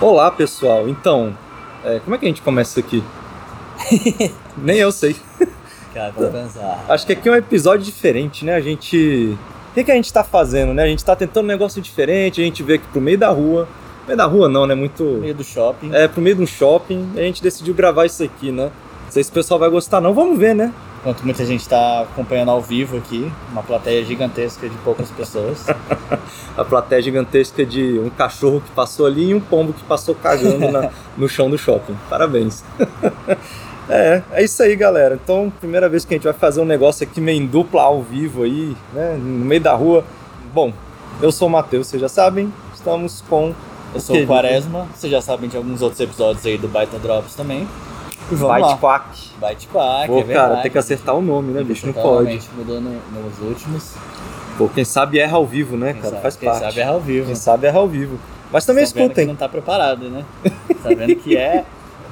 Olá pessoal, então, é, como é que a gente começa aqui? Nem eu sei. Cara, pensar. Acho que aqui é um episódio diferente, né? A gente. O que, que a gente tá fazendo, né? A gente tá tentando um negócio diferente, a gente veio aqui pro meio da rua. Meio da rua não, né? Muito. Meio do shopping. É, pro meio de um shopping, e a gente decidiu gravar isso aqui, né? Não sei se o pessoal vai gostar, não. Vamos ver, né? Enquanto muita gente tá acompanhando ao vivo aqui, uma plateia gigantesca de poucas pessoas. A plateia gigantesca de um cachorro que passou ali e um pombo que passou cagando na- no chão do shopping. Parabéns. É, é isso aí, galera. Então, primeira vez que a gente vai fazer um negócio aqui meio em dupla ao vivo aí, né? No meio da rua. Bom, eu sou o Matheus, vocês já sabem. Estamos com Eu sou o Quaresma, vocês já sabem de alguns outros episódios aí do Baita Drops também. E vamos lá. Byte Quack, Pô, é cara, verdade. tem que acertar o nome, né, bicho? Não pode. Provavelmente mudou no- nos últimos. Pô, quem sabe erra ao vivo, né, Quem cara? sabe, Faz quem parte. sabe erra ao vivo. Quem sabe erra ao vivo. Mas também Estão vendo que escutem. não tá preparado, né? tá vendo que é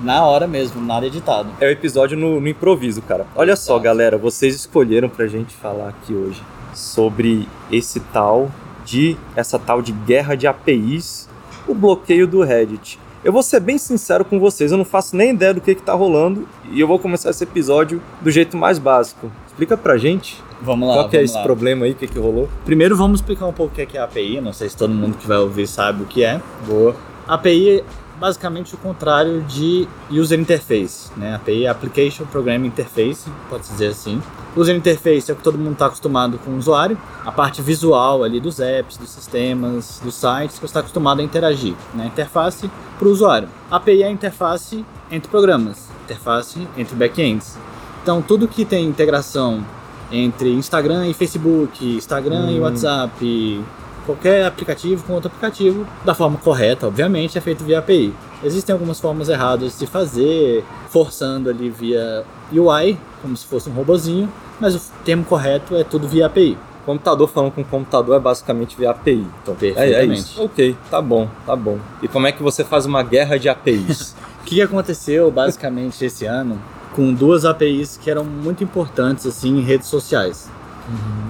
na hora mesmo, nada editado. É o episódio no, no improviso, cara. Olha só, Exato. galera, vocês escolheram pra gente falar aqui hoje sobre esse tal de essa tal de guerra de APIs, o bloqueio do Reddit. Eu vou ser bem sincero com vocês, eu não faço nem ideia do que que tá rolando e eu vou começar esse episódio do jeito mais básico. Explica pra gente Vamos lá, qual que é esse lá. problema aí, o que que rolou. Primeiro vamos explicar um pouco o que é é a API, não sei se todo mundo que vai ouvir sabe o que é. Boa. API é basicamente o contrário de User Interface, né? API é Application Programming Interface, pode dizer assim. User Interface é o que todo mundo está acostumado com o usuário, a parte visual ali dos apps, dos sistemas, dos sites que você está acostumado a interagir, né? Interface para o usuário. API é a interface entre programas, interface entre backends. Então tudo que tem integração entre Instagram e Facebook, Instagram e Hum. WhatsApp, qualquer aplicativo com outro aplicativo, da forma correta, obviamente, é feito via API. Existem algumas formas erradas de fazer, forçando ali via UI, como se fosse um robozinho, mas o termo correto é tudo via API. Computador falando com computador é basicamente via API. Então, é, é Perfeitamente. isso. Ok, tá bom, tá bom. E como é que você faz uma guerra de APIs? O que aconteceu basicamente esse ano com duas APIs que eram muito importantes assim em redes sociais?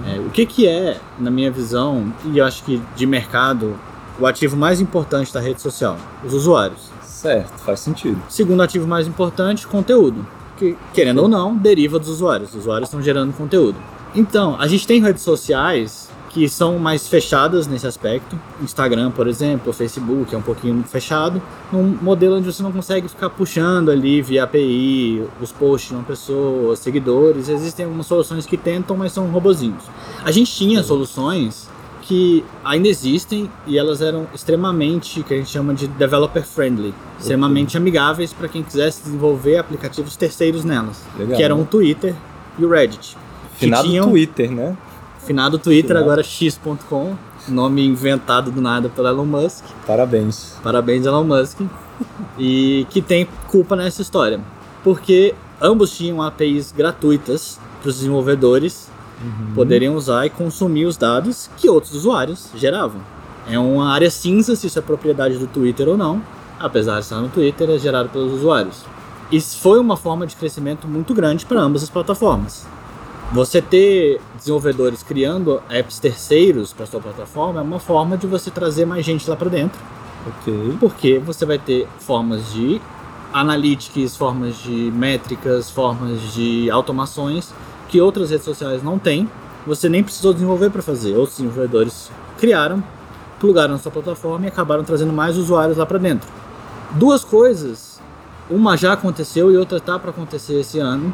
É, o que, que é, na minha visão, e eu acho que de mercado, o ativo mais importante da rede social? Os usuários. certo, faz sentido. Segundo ativo mais importante, conteúdo. Que, querendo ou não, deriva dos usuários. Os usuários estão gerando conteúdo. Então, a gente tem redes sociais que são mais fechadas nesse aspecto. Instagram, por exemplo, Facebook é um pouquinho fechado. Num modelo onde você não consegue ficar puxando ali via API os posts de uma pessoa, os seguidores. Existem algumas soluções que tentam, mas são robozinhos. A gente tinha soluções que ainda existem e elas eram extremamente, que a gente chama de developer friendly, extremamente amigáveis para quem quisesse desenvolver aplicativos terceiros nelas, Legal. que eram o Twitter e o Reddit. Finado tinham- Twitter, né? Finado Twitter, Finado. agora x.com, nome inventado do nada pelo Elon Musk. Parabéns. Parabéns, Elon Musk. E que tem culpa nessa história. Porque ambos tinham APIs gratuitas para os desenvolvedores poderiam usar e consumir os dados que outros usuários geravam. É uma área cinza se isso é propriedade do Twitter ou não, apesar de estar no Twitter, é gerado pelos usuários. Isso foi uma forma de crescimento muito grande para ambas as plataformas. Você ter desenvolvedores criando apps terceiros para sua plataforma é uma forma de você trazer mais gente lá para dentro, Ok. porque você vai ter formas de analytics, formas de métricas, formas de automações que outras redes sociais não têm. Você nem precisou desenvolver para fazer. Outros desenvolvedores criaram, plugaram na sua plataforma e acabaram trazendo mais usuários lá para dentro. Duas coisas, uma já aconteceu e outra tá para acontecer esse ano.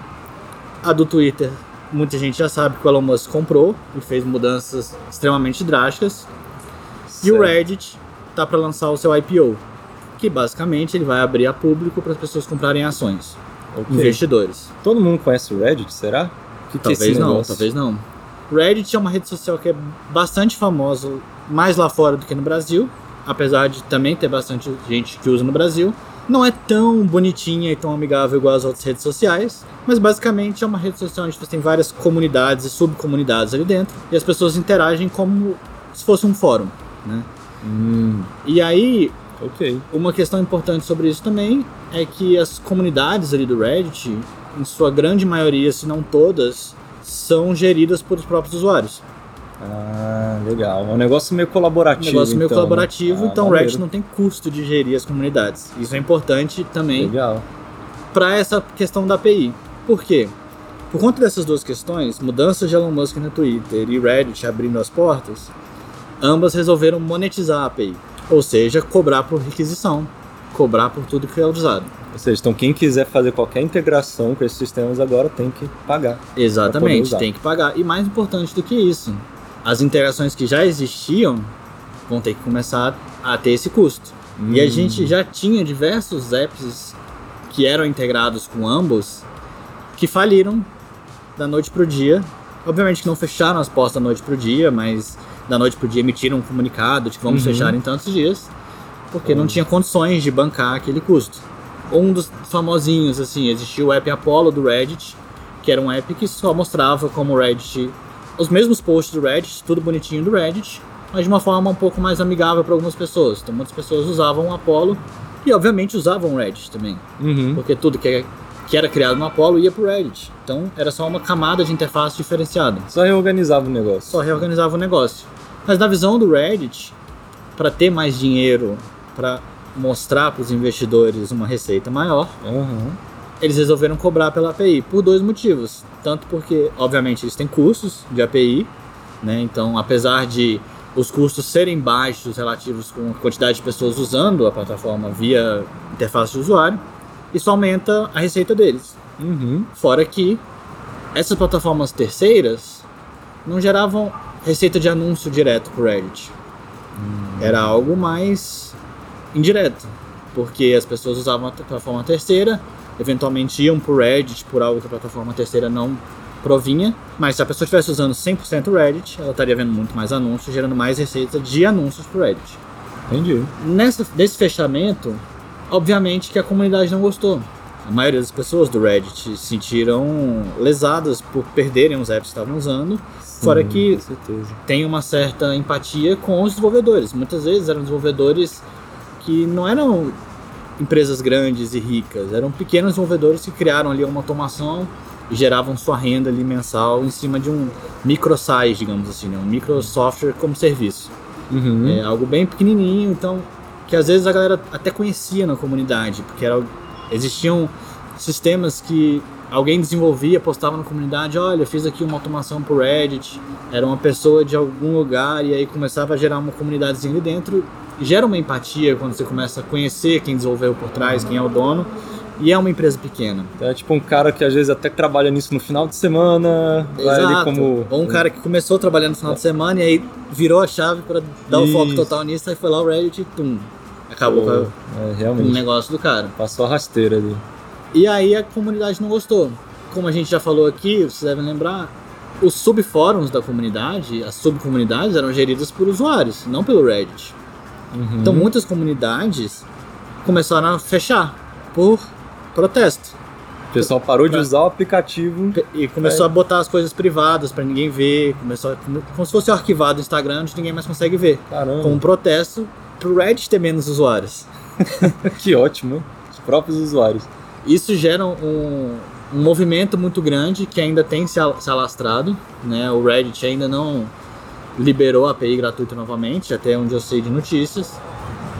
A do Twitter, muita gente já sabe que o Elon Musk comprou e fez mudanças extremamente drásticas. E o Certo. Reddit tá para lançar o seu IPO, que basicamente ele vai abrir a público para as pessoas comprarem ações, Ok. investidores. Todo mundo conhece o Reddit, será? Que que é Talvez não, negócio? talvez não. Reddit é uma rede social que é bastante famosa, mais lá fora do que no Brasil, apesar de também ter bastante gente que usa no Brasil. Não é tão bonitinha e tão amigável igual as outras redes sociais, mas basicamente é uma rede social onde você tem várias comunidades e subcomunidades ali dentro, e as pessoas interagem como se fosse um fórum, né? Hum, E aí, ok. uma questão importante sobre isso também é que as comunidades ali do Reddit, em sua grande maioria, se não todas, são geridas pelos próprios usuários. Ah, legal. É um negócio meio colaborativo. Um negócio meio então, colaborativo, né? Ah, então o maneiro. Reddit não tem custo de gerir as comunidades. Isso é importante também Legal. para essa questão da API. Por quê? Por conta dessas duas questões, mudanças de Elon Musk no Twitter e Reddit abrindo as portas, ambas resolveram monetizar a API, ou seja, cobrar por requisição, cobrar por tudo que é usado. Ou seja, então quem quiser fazer qualquer integração com esses sistemas agora tem que pagar. Exatamente, tem que pagar. E mais importante do que isso, as interações que já existiam vão ter que começar a ter esse custo. E a Hum. gente já tinha diversos apps que eram integrados com ambos que faliram da noite pro dia. Obviamente que não fecharam as portas da noite pro dia, mas da noite pro dia emitiram um comunicado de que vamos Uhum. fechar em tantos dias, porque não tinha condições de bancar aquele custo. Um dos famosinhos, assim, existia o app Apollo do Reddit, que era um app que só mostrava como o Reddit, os mesmos posts do Reddit, tudo bonitinho do Reddit, mas de uma forma um pouco mais amigável para algumas pessoas. Então muitas pessoas usavam o Apollo e obviamente usavam o Reddit também, Uhum. porque tudo que, é- que era criado no Apollo ia pro Reddit. Então era só uma camada de interface diferenciada. Só reorganizava o negócio. Só reorganizava o negócio. Mas na visão do Reddit, para ter mais dinheiro, para mostrar para os investidores uma receita maior, Uhum. Eles resolveram cobrar pela API por dois motivos. Tanto porque, obviamente, eles têm custos de API, né? Então, apesar de os custos serem baixos relativos com a quantidade de pessoas usando a plataforma via interface de usuário, isso aumenta a receita deles. Uhum. Fora que essas plataformas terceiras não geravam receita de anúncio direto pro Reddit. Era algo mais indireto, porque as pessoas usavam a plataforma terceira, eventualmente iam pro Reddit por algo que a plataforma terceira não provinha, mas se a pessoa estivesse usando 100% o Reddit, ela estaria vendo muito mais anúncios, gerando mais receita de anúncios pro Reddit. Entendi. Nessa, desse fechamento, obviamente que a comunidade não gostou. A maioria das pessoas do Reddit se sentiram lesadas por perderem os apps que estavam usando. Fora Sim, que Com certeza. tem uma certa empatia com os desenvolvedores. Muitas vezes eram desenvolvedores que não eram empresas grandes e ricas, eram pequenos desenvolvedores que criaram ali uma automação e geravam sua renda ali mensal em cima de um microsite, digamos assim, né? um micro software como serviço. Uhum. É algo bem pequenininho, então que às vezes a galera até conhecia na comunidade, porque era, existiam sistemas que alguém desenvolvia, postava na comunidade, olha, fiz aqui uma automação pro Reddit, era uma pessoa de algum lugar e aí começava a gerar uma comunidadezinha ali dentro. Gera uma empatia quando você começa a conhecer quem desenvolveu por trás, quem é o dono. E é uma empresa pequena. É tipo um cara que às vezes até trabalha nisso no final de semana, ali como... Ou um cara que começou trabalhando no final de semana e aí virou a chave para dar o foco Isso. total nisso, aí foi lá o Reddit e tum, acabou com É, com o realmente. negócio do cara. Passou a rasteira ali. E aí a comunidade não gostou. Como a gente já falou aqui, vocês devem lembrar, os subfóruns da comunidade, as subcomunidades eram geridas por usuários, não pelo Reddit. Uhum. Então muitas comunidades começaram a fechar por protesto. O pessoal parou de usar o aplicativo. E começou a botar as coisas privadas pra ninguém ver, começou a- como, se fosse arquivado no Instagram, onde ninguém mais consegue ver. Caramba, Com um protesto pro Reddit ter menos usuários. que ótimo. Os próprios usuários. Isso gera um, um movimento muito grande que ainda tem se, al- se alastrado. Né? O Reddit ainda não liberou a API gratuita novamente, até onde eu sei de notícias.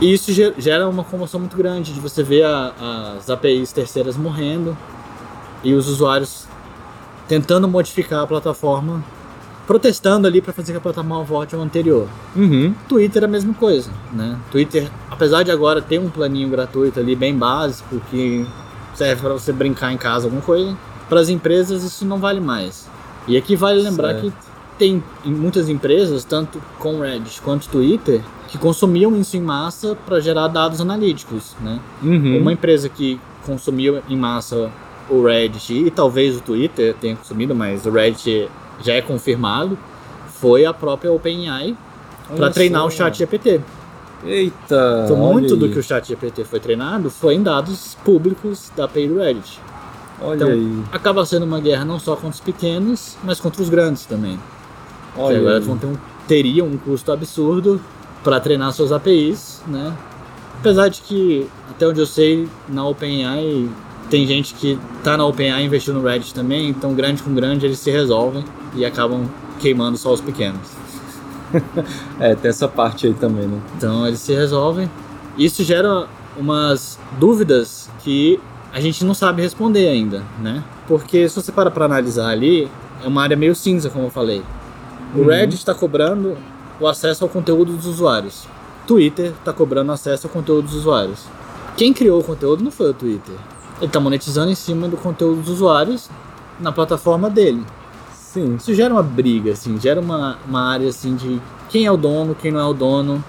E isso ge- gera uma comoção muito grande de você ver a- as APIs terceiras morrendo e os usuários tentando modificar a plataforma, protestando ali para fazer que a plataforma volte ao anterior. Uhum. Twitter é a mesma coisa, né? Twitter, apesar de agora ter um planinho gratuito ali bem básico que serve para você brincar em casa alguma coisa, para as empresas isso não vale mais. E aqui vale lembrar Certo. que tem em muitas empresas, tanto com Reddit quanto Twitter, que consumiam isso em massa para gerar dados analíticos, né? Uhum. Uma empresa que consumia em massa o Reddit e talvez o Twitter tenha consumido, mas o Reddit já é confirmado, foi a própria OpenAI para treinar o chat GPT. Eita! Então, muito do aí. que o chat GPT foi treinado foi em dados públicos da API do Reddit. Olha Então, aí. acaba sendo uma guerra não só contra os pequenos, mas contra os grandes também. Olha agora aí. vão ter um, teriam um custo absurdo para treinar suas APIs, né? Apesar de que, até onde eu sei, na OpenAI tem gente que tá na OpenAI investiu no Reddit também, então grande com grande eles se resolvem e acabam queimando só os pequenos. é, tem essa parte aí também, né? Então eles se resolvem. Isso gera umas dúvidas que a gente não sabe responder ainda, né? Porque se você para para analisar ali, é uma área meio cinza, como eu falei. O. Reddit está cobrando o acesso ao conteúdo dos usuários. Twitter está cobrando acesso ao conteúdo dos usuários. Quem criou o conteúdo não foi o Twitter. Ele está monetizando em cima do conteúdo dos usuários na plataforma dele. Sim. Isso gera uma briga, assim, gera uma, uma área assim de quem é o dono, quem não é o dono.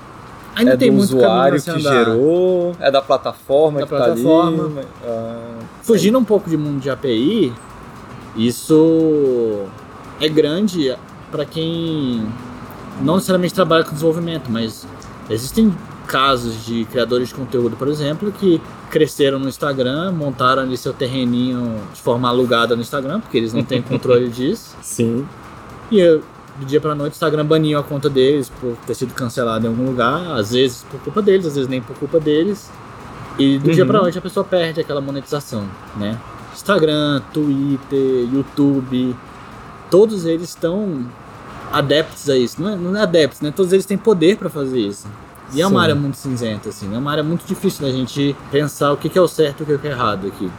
Ainda é tem do muito usuário que gerou, é da plataforma da que plataforma. tá ali. Ah, Fugindo um pouco de mundo de API, isso é grande para quem não necessariamente trabalha com desenvolvimento, mas existem casos de criadores de conteúdo, por exemplo, que cresceram no Instagram, montaram ali seu terreninho de forma alugada no Instagram, porque eles não têm controle disso. Sim. E do dia pra noite o Instagram baniu a conta deles por ter sido cancelado em algum lugar, às vezes por culpa deles, às vezes nem por culpa deles. E do uhum. dia pra noite a pessoa perde aquela monetização, né? Instagram, Twitter, YouTube, todos eles estão adeptos a isso. Não é, não é adeptos, né? Todos eles têm poder para fazer isso. E é uma área muito cinzenta, assim. É uma área muito difícil da gente pensar o que é o certo e o que é o errado aqui.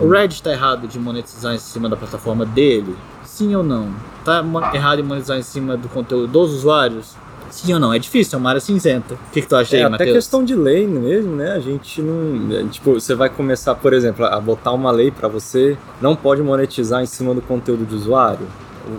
É. O Reddit está errado de monetizar em cima da plataforma dele? Sim ou não? Tá errado em monetizar em cima do conteúdo dos usuários? Sim ou não? É difícil, é uma área cinzenta. O que, que tu acha é, aí, Matheus? Até questão de lei mesmo, né? A gente não. É, tipo, você vai começar, por exemplo, a botar uma lei para você não pode monetizar em cima do conteúdo do usuário.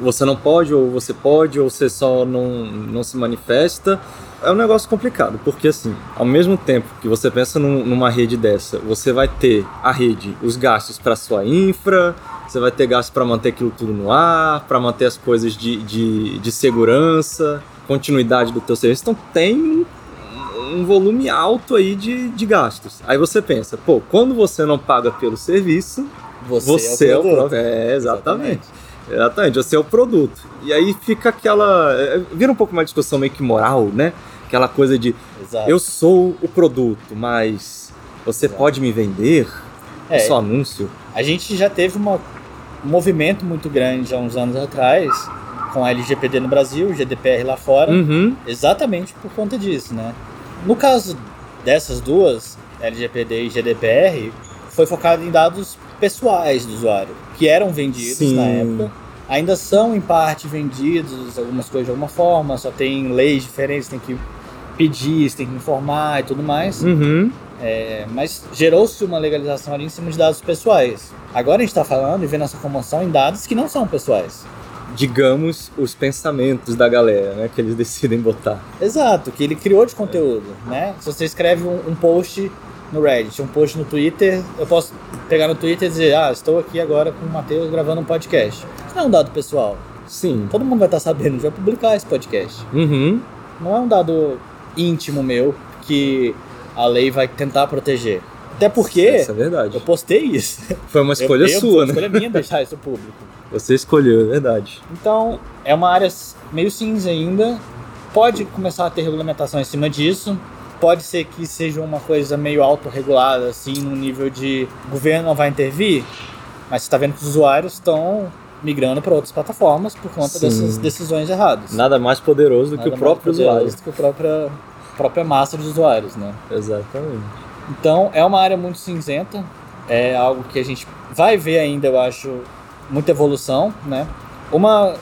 Você não pode, ou você pode, ou você só não, não se manifesta é um negócio complicado, porque assim, ao mesmo tempo que você pensa num, numa rede dessa, você vai ter a rede, os gastos para sua infra, você vai ter gastos para manter aquilo tudo no ar, para manter as coisas de, de, de, segurança, continuidade do teu serviço. Então tem um volume alto aí de, de gastos. Aí você pensa, pô, quando você não paga pelo serviço, você, você é o produto. É, exatamente. exatamente. Exatamente, você é o produto. E aí fica aquela. É, vira um pouco uma discussão meio que moral, né? Aquela coisa de Exato. eu sou o produto, mas você Exato. pode me vender? É, só anúncio. A gente já teve uma, um movimento muito grande há uns anos atrás com a LGPD no Brasil, GDPR lá fora, uhum. exatamente por conta disso, né? No caso dessas duas, LGPD e GDPR, foi focado em dados pessoais do usuário, que eram vendidos Sim. na época ainda são em parte vendidos, algumas coisas de alguma forma, só tem leis diferentes, tem que pedir, tem que informar e tudo mais. Uhum. É, mas gerou-se uma legalização ali em cima de dados pessoais. Agora a gente está falando e vendo essa comoção em dados que não são pessoais. Digamos, os pensamentos da galera, né? Que eles decidem botar. Exato, que ele criou de conteúdo, né? Se você escreve um, um post no Reddit, um post no Twitter, eu posso pegar no Twitter e dizer, ah, estou aqui agora com o Matheus gravando um podcast. Isso não é um dado pessoal. Sim. Todo mundo vai estar sabendo, já publicar esse podcast. Uhum. Não é um dado íntimo meu que a lei vai tentar proteger. Até porque isso é verdade. eu postei isso. Foi uma escolha eu, sua, eu, né? Foi uma escolha minha deixar isso público. Você escolheu, é verdade. Então, é uma área meio cinza ainda. Pode começar a ter regulamentação em cima disso. Pode ser que seja uma coisa meio autorregulada, assim, no nível de o governo não vai intervir, mas você está vendo que os usuários estão migrando para outras plataformas por conta Sim. dessas decisões erradas. Nada mais poderoso do Nada que o próprio usuário. do que a própria, própria massa de usuários, né? Exatamente. Então, é uma área muito cinzenta, é algo que a gente vai ver ainda, eu acho, muita evolução, né? Uma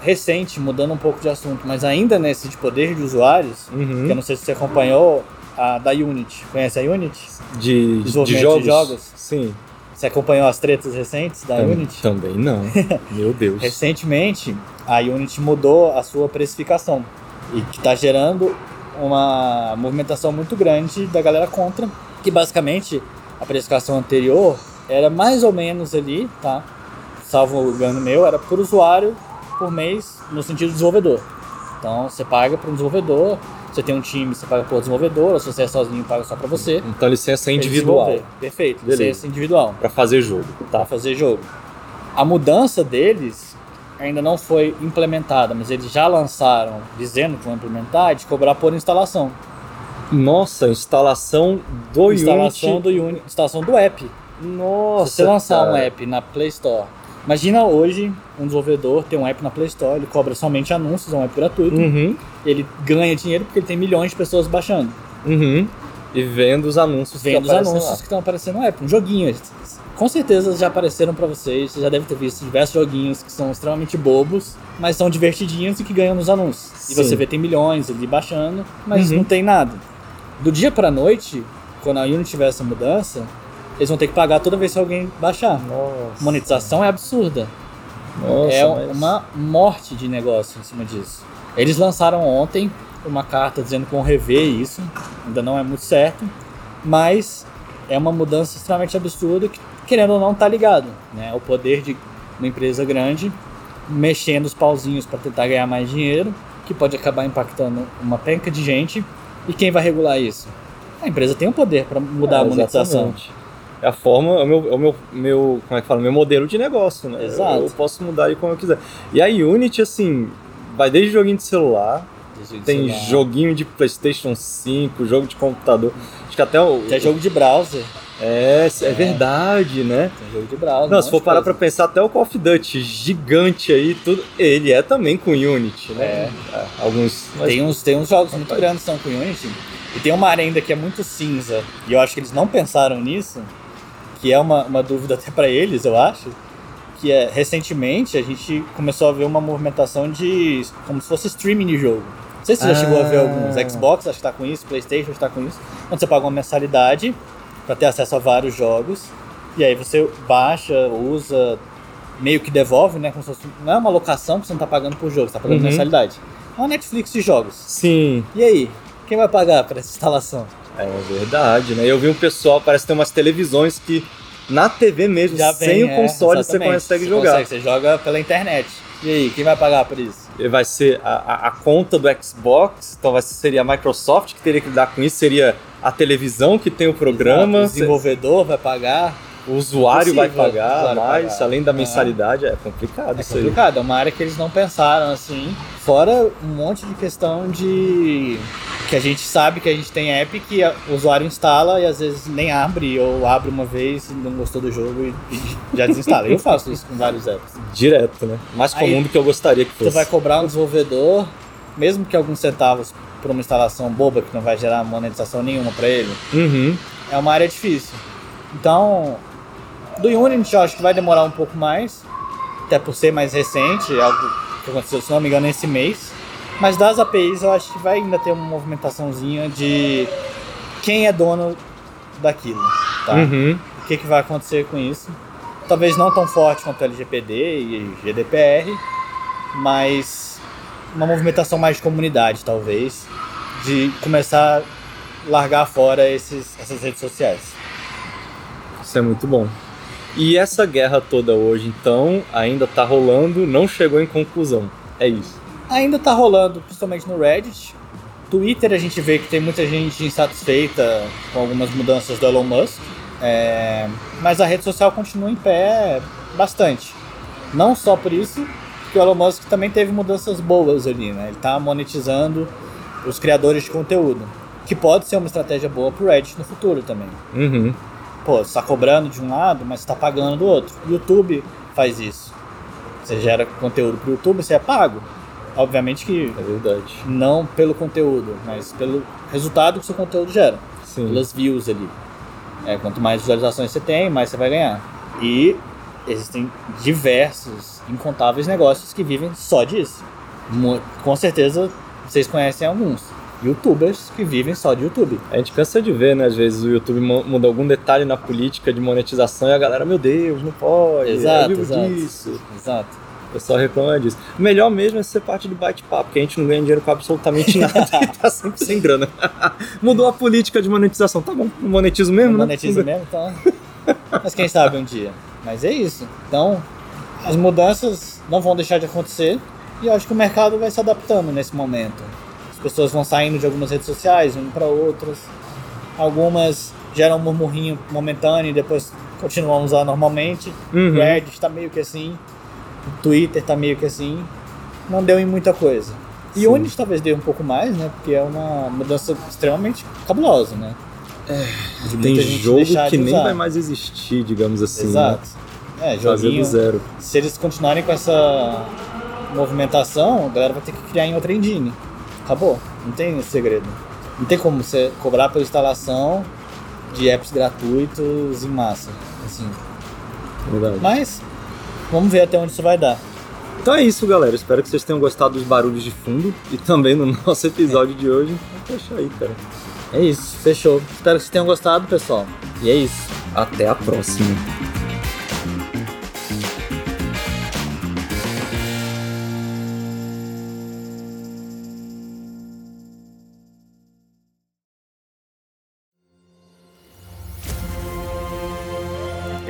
recente, mudando um pouco de assunto, mas ainda nesse de poder de usuários, uhum. que eu não sei se você acompanhou, a da Unity. Conhece a Unity? De, de jogos? de jogos? Sim. Você acompanhou as tretas recentes da também, Unity? Também não. Meu Deus. Recentemente, a Unity mudou a sua precificação e que está gerando uma movimentação muito grande da galera contra, que basicamente a precificação anterior era mais ou menos ali, tá? Salvo o engano meu, era por usuário por mês no sentido de desenvolvedor. Então você paga para um desenvolvedor você tem um time, você paga por desenvolvedor, se você é sozinho, paga só para você. Então licença é individual. Perfeito, Beleza. licença individual. Para fazer jogo. Tá. Para fazer jogo. A mudança deles ainda não foi implementada, mas eles já lançaram, dizendo que vão implementar, de cobrar por instalação. Nossa, instalação do instalação Unity. Do Uni, instalação do app. Nossa, Se você lançar cara. um app na Play Store, imagina hoje um desenvolvedor ter um app na Play Store, ele cobra somente anúncios, é um app gratuito, Uhum, ele ganha dinheiro porque ele tem milhões de pessoas baixando, uhum. E vendo os anúncios vendo que os anúncios lá. que estão aparecendo no app, um joguinho. Com certeza já apareceram pra vocês, você já deve ter visto diversos joguinhos que são extremamente bobos, mas são divertidinhos e que ganham nos anúncios. E Sim. você vê tem milhões ali baixando, mas Uhum. não tem nada. Do dia pra noite, quando a Unity tiver essa mudança, eles vão ter que pagar toda vez que alguém baixar. Nossa. Monetização é absurda. Nossa, é mas- uma morte de negócio em cima disso. Eles lançaram ontem uma carta dizendo que vão rever isso, ainda não é muito certo, mas é uma mudança extremamente absurda que, querendo ou não, tá ligado. Né? O poder de uma empresa grande mexendo os pauzinhos para tentar ganhar mais dinheiro, que pode acabar impactando uma penca de gente. E quem vai regular isso? A empresa tem o poder para mudar É, a monetização. exatamente. É a forma, é o meu, é o meu, meu, como é que fala? Meu modelo de negócio, né? Exato. Eu, eu posso mudar ele como eu quiser. E a Unity, assim, vai desde joguinho de celular, tem lá. joguinho de PlayStation 5, jogo de computador. Acho que até o. Tem jogo de browser. É, é verdade, né? Tem jogo de browser. Não, se for parar coisa. pra pensar, até o Call of Duty gigante aí, tudo, ele é também com Unity, né? É, alguns. mas- Tem uns, tem uns jogos muito grandes que são com Unity. E tem uma área ainda que é muito cinza. E eu acho que eles não pensaram nisso. Que é uma, uma dúvida até pra eles, eu acho. Que é, recentemente, a gente começou a ver uma movimentação de... Como se fosse streaming de jogo. Não sei se você já Ah. chegou a ver alguns. Xbox acho que tá com isso, Playstation está com isso. Onde você paga uma mensalidade pra ter acesso a vários jogos. E aí você baixa, usa, meio que devolve, né? Como se fosse, não é uma locação que você não tá pagando por jogo, você tá pagando Uhum. mensalidade. É uma Netflix de jogos. Sim, E aí, quem vai pagar para essa instalação? É verdade, né? Eu vi um pessoal, parece que tem umas televisões que na TV mesmo, sem o é, console, você exatamente. consegue Você jogar. consegue, você joga pela internet. E aí, quem vai pagar por isso? Vai ser a, a, conta do Xbox, então vai ser, seria a Microsoft que teria que lidar com isso, seria a televisão que tem o programa, O desenvolvedor vai pagar. O usuário vai Possível, o pagar usuário mais, pagar. além da É. mensalidade, é complicado É isso aí. complicado, é uma área que eles não pensaram assim. Fora um monte de questão de. que a gente sabe que a gente tem app que o usuário instala e às vezes nem abre, ou abre uma vez e não gostou do jogo e, e já desinstala. Eu faço isso com vários apps. Direto, né? Mais Aí, comum do que eu gostaria que Você fosse. vai cobrar um desenvolvedor, mesmo que alguns centavos por uma instalação boba que não vai gerar monetização nenhuma para ele, Uhum. é uma área difícil. Então, do Unity eu acho que vai demorar um pouco mais, até por ser mais recente, algo que aconteceu, se não me engano, esse mês. Mas das APIs eu acho que vai ainda ter uma movimentaçãozinha de quem é dono daquilo, tá? Uhum. O que, que vai acontecer com isso? Talvez não tão forte quanto o LGPD e GDPR, mas uma movimentação mais de comunidade, talvez, de começar a largar fora esses, essas redes sociais. Isso é muito bom. E essa guerra toda hoje, então, ainda tá rolando, não chegou em conclusão. É isso. Ainda tá rolando, principalmente no Reddit. Twitter a gente vê que tem muita gente insatisfeita com algumas mudanças do Elon Musk. É, mas a rede social continua em pé bastante. Não só por isso, porque o Elon Musk também teve mudanças boas ali, né? Ele tá monetizando os criadores de conteúdo. Que pode ser uma estratégia boa pro Reddit no futuro também. Uhum. Pô, você tá cobrando de um lado, mas você tá pagando do outro. YouTube faz isso. Você gera conteúdo pro YouTube, você é pago. Obviamente que É verdade. não pelo conteúdo, mas pelo resultado que o seu conteúdo gera, Sim. pelas views ali. É, quanto mais visualizações você tem, mais você vai ganhar. E existem diversos, incontáveis negócios que vivem só disso. Com certeza vocês conhecem alguns. Youtubers que vivem só de YouTube. A gente cansa de ver, né? Às vezes o YouTube mu- muda algum detalhe na política de monetização e a galera, meu Deus, não pode. Exato, eu vivo exato. disso. Exato. O pessoal reclama disso. O melhor mesmo é ser parte do bate-papo, porque a gente não ganha dinheiro com absolutamente nada e tá sempre sem grana. Mudou a política de monetização. Tá bom, monetizo mesmo, Não né? monetiza mesmo, então. Mas quem sabe um dia. Mas é isso. Então, as mudanças não vão deixar de acontecer e eu acho que o mercado vai se adaptando nesse momento. As pessoas vão saindo de algumas redes sociais, indo para outras. Algumas geram um murmurrinho momentâneo e depois continuam a usar normalmente. Uhum. O Reddit está meio que assim. O Twitter está meio que assim. Não deu em muita coisa. E Sim. o Unity talvez dê um pouco mais, né? Porque é uma mudança extremamente cabulosa, né? De Tem jogo que nem usar. vai mais existir, digamos assim. Exato. É, Né? Fazer joguinho. zero. Se eles continuarem com essa movimentação, a galera vai ter que criar em outra engine. Acabou. Não tem segredo. Não tem como você cobrar pela instalação de apps gratuitos em massa. Assim. Verdade. Mas vamos ver até onde isso vai dar. Então é isso, galera. Espero que vocês tenham gostado dos barulhos de fundo e também no nosso episódio de hoje. Vamos fechar aí, cara. É isso, fechou. Espero que vocês tenham gostado, pessoal. E é isso. Até a próxima.